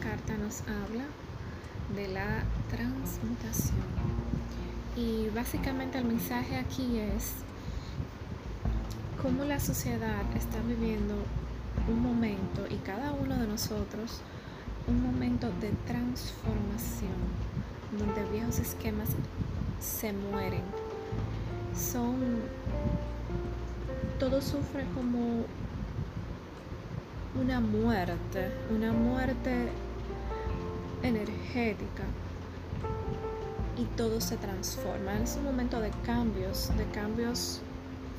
carta nos habla de la transmutación. Y básicamente el mensaje aquí es cómo la sociedad está viviendo un momento y cada uno de nosotros un momento de transformación donde viejos esquemas se mueren. Son todo sufre como una muerte, una muerte energética y todo se transforma. Es un momento de cambios, de cambios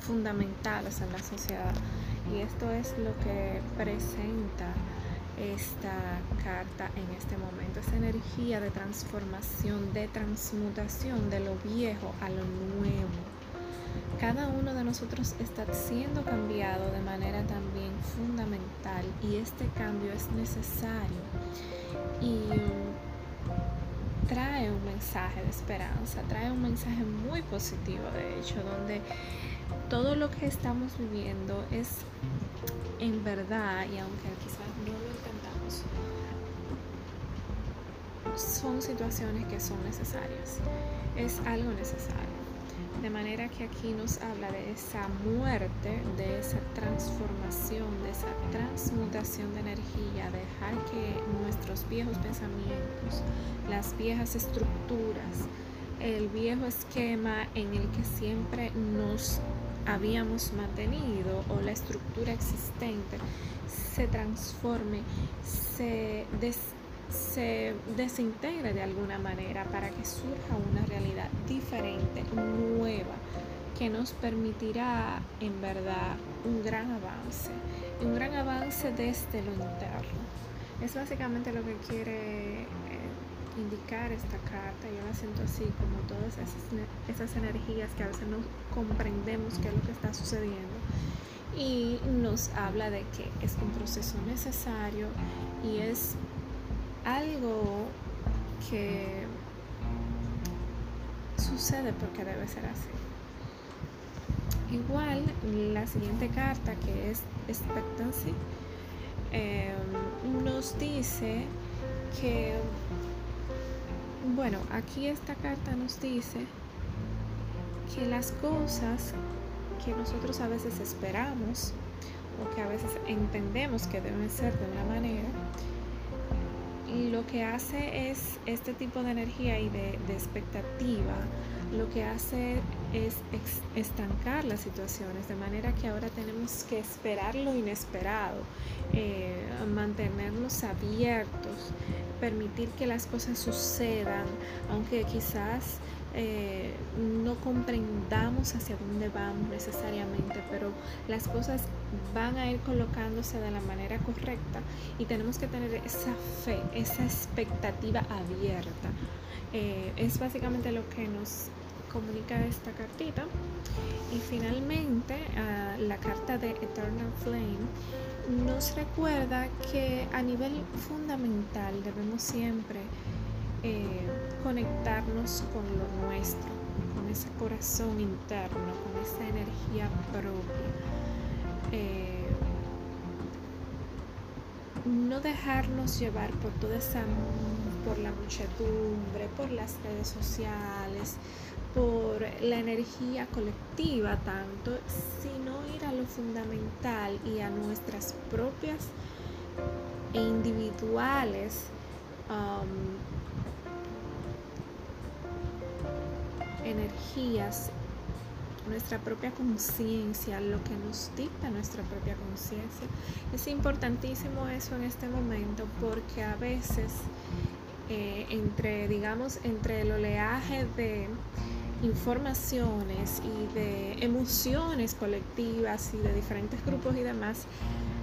fundamentales en la sociedad y esto es lo que presenta esta carta en este momento, esa energía de transformación, de transmutación de lo viejo a lo nuevo. Cada uno de nosotros está siendo cambiado fundamental y este cambio es necesario y trae un mensaje de esperanza, trae un mensaje muy positivo de hecho, donde todo lo que estamos viviendo es en verdad, y aunque quizás no lo entendamos, son situaciones que son necesarias, es algo necesario. De manera que aquí nos habla de esa muerte, de esa transformación, de esa transmutación de energía, dejar que nuestros viejos pensamientos, las viejas estructuras, el viejo esquema en el que siempre nos habíamos mantenido o la estructura existente se transforme, se, se desintegre de alguna manera para que surja una realidad que nos permitirá en verdad un gran avance, un gran avance desde lo interno. Es básicamente lo que quiere indicar esta carta, yo la siento así como todas esas, esas energías que a veces no comprendemos qué es lo que está sucediendo y nos habla de que es un proceso necesario y es algo que sucede porque debe ser así. Igual la siguiente carta que es expectancy eh, nos dice que bueno, aquí esta carta nos dice que las cosas que nosotros a veces esperamos o que a veces entendemos que deben ser de una manera, lo que hace es este tipo de energía y de, expectativa, lo que hace es estancar las situaciones, de manera que ahora tenemos que esperar lo inesperado, eh, mantenernos abiertos, permitir que las cosas sucedan, aunque quizás eh, no comprendamos hacia dónde vamos necesariamente, pero las cosas van a ir colocándose de la manera correcta y tenemos que tener esa fe, esa expectativa abierta. Eh, es básicamente lo que nos comunica esta cartita. Y finalmente, la carta de Eternal Flame nos recuerda que a nivel fundamental debemos siempre eh, conectarnos con lo nuestro, con ese corazón interno, con esa energía propia. Eh, no dejarnos llevar por toda esa por la muchedumbre, por las redes sociales, por la energía colectiva tanto, sino ir a lo fundamental y a nuestras propias e individuales um, energías, nuestra propia conciencia, lo que nos dicta nuestra propia conciencia. Es importantísimo eso en este momento porque a veces eh, entre, digamos, entre el oleaje de informaciones y de emociones colectivas y de diferentes grupos y demás,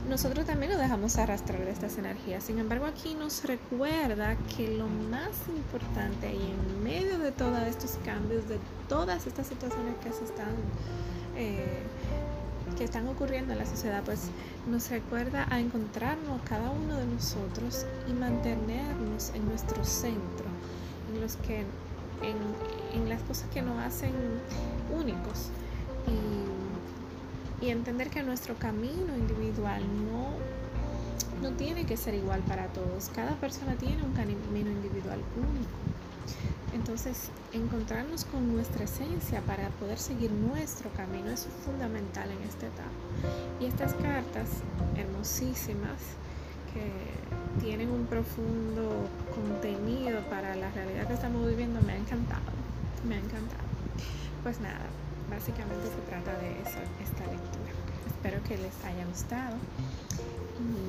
nosotros también nos dejamos arrastrar de estas energías. Sin embargo, aquí nos recuerda que lo más importante y en medio de todos estos cambios, de todas estas situaciones que se están eh, que están ocurriendo en la sociedad, pues nos recuerda a encontrarnos cada uno de nosotros y mantenernos en nuestro centro, en los que en, las cosas que nos hacen únicos y, entender que nuestro camino individual no no tiene que ser igual para todos. Cada persona tiene un camino individual único. Entonces, encontrarnos con nuestra esencia para poder seguir nuestro camino es fundamental en esta etapa. Y estas cartas hermosísimas que tienen un profundo contenido para la realidad que estamos viviendo me ha encantado. Me ha encantado. Pues nada, básicamente se trata de eso, esta lectura. Espero que les haya gustado y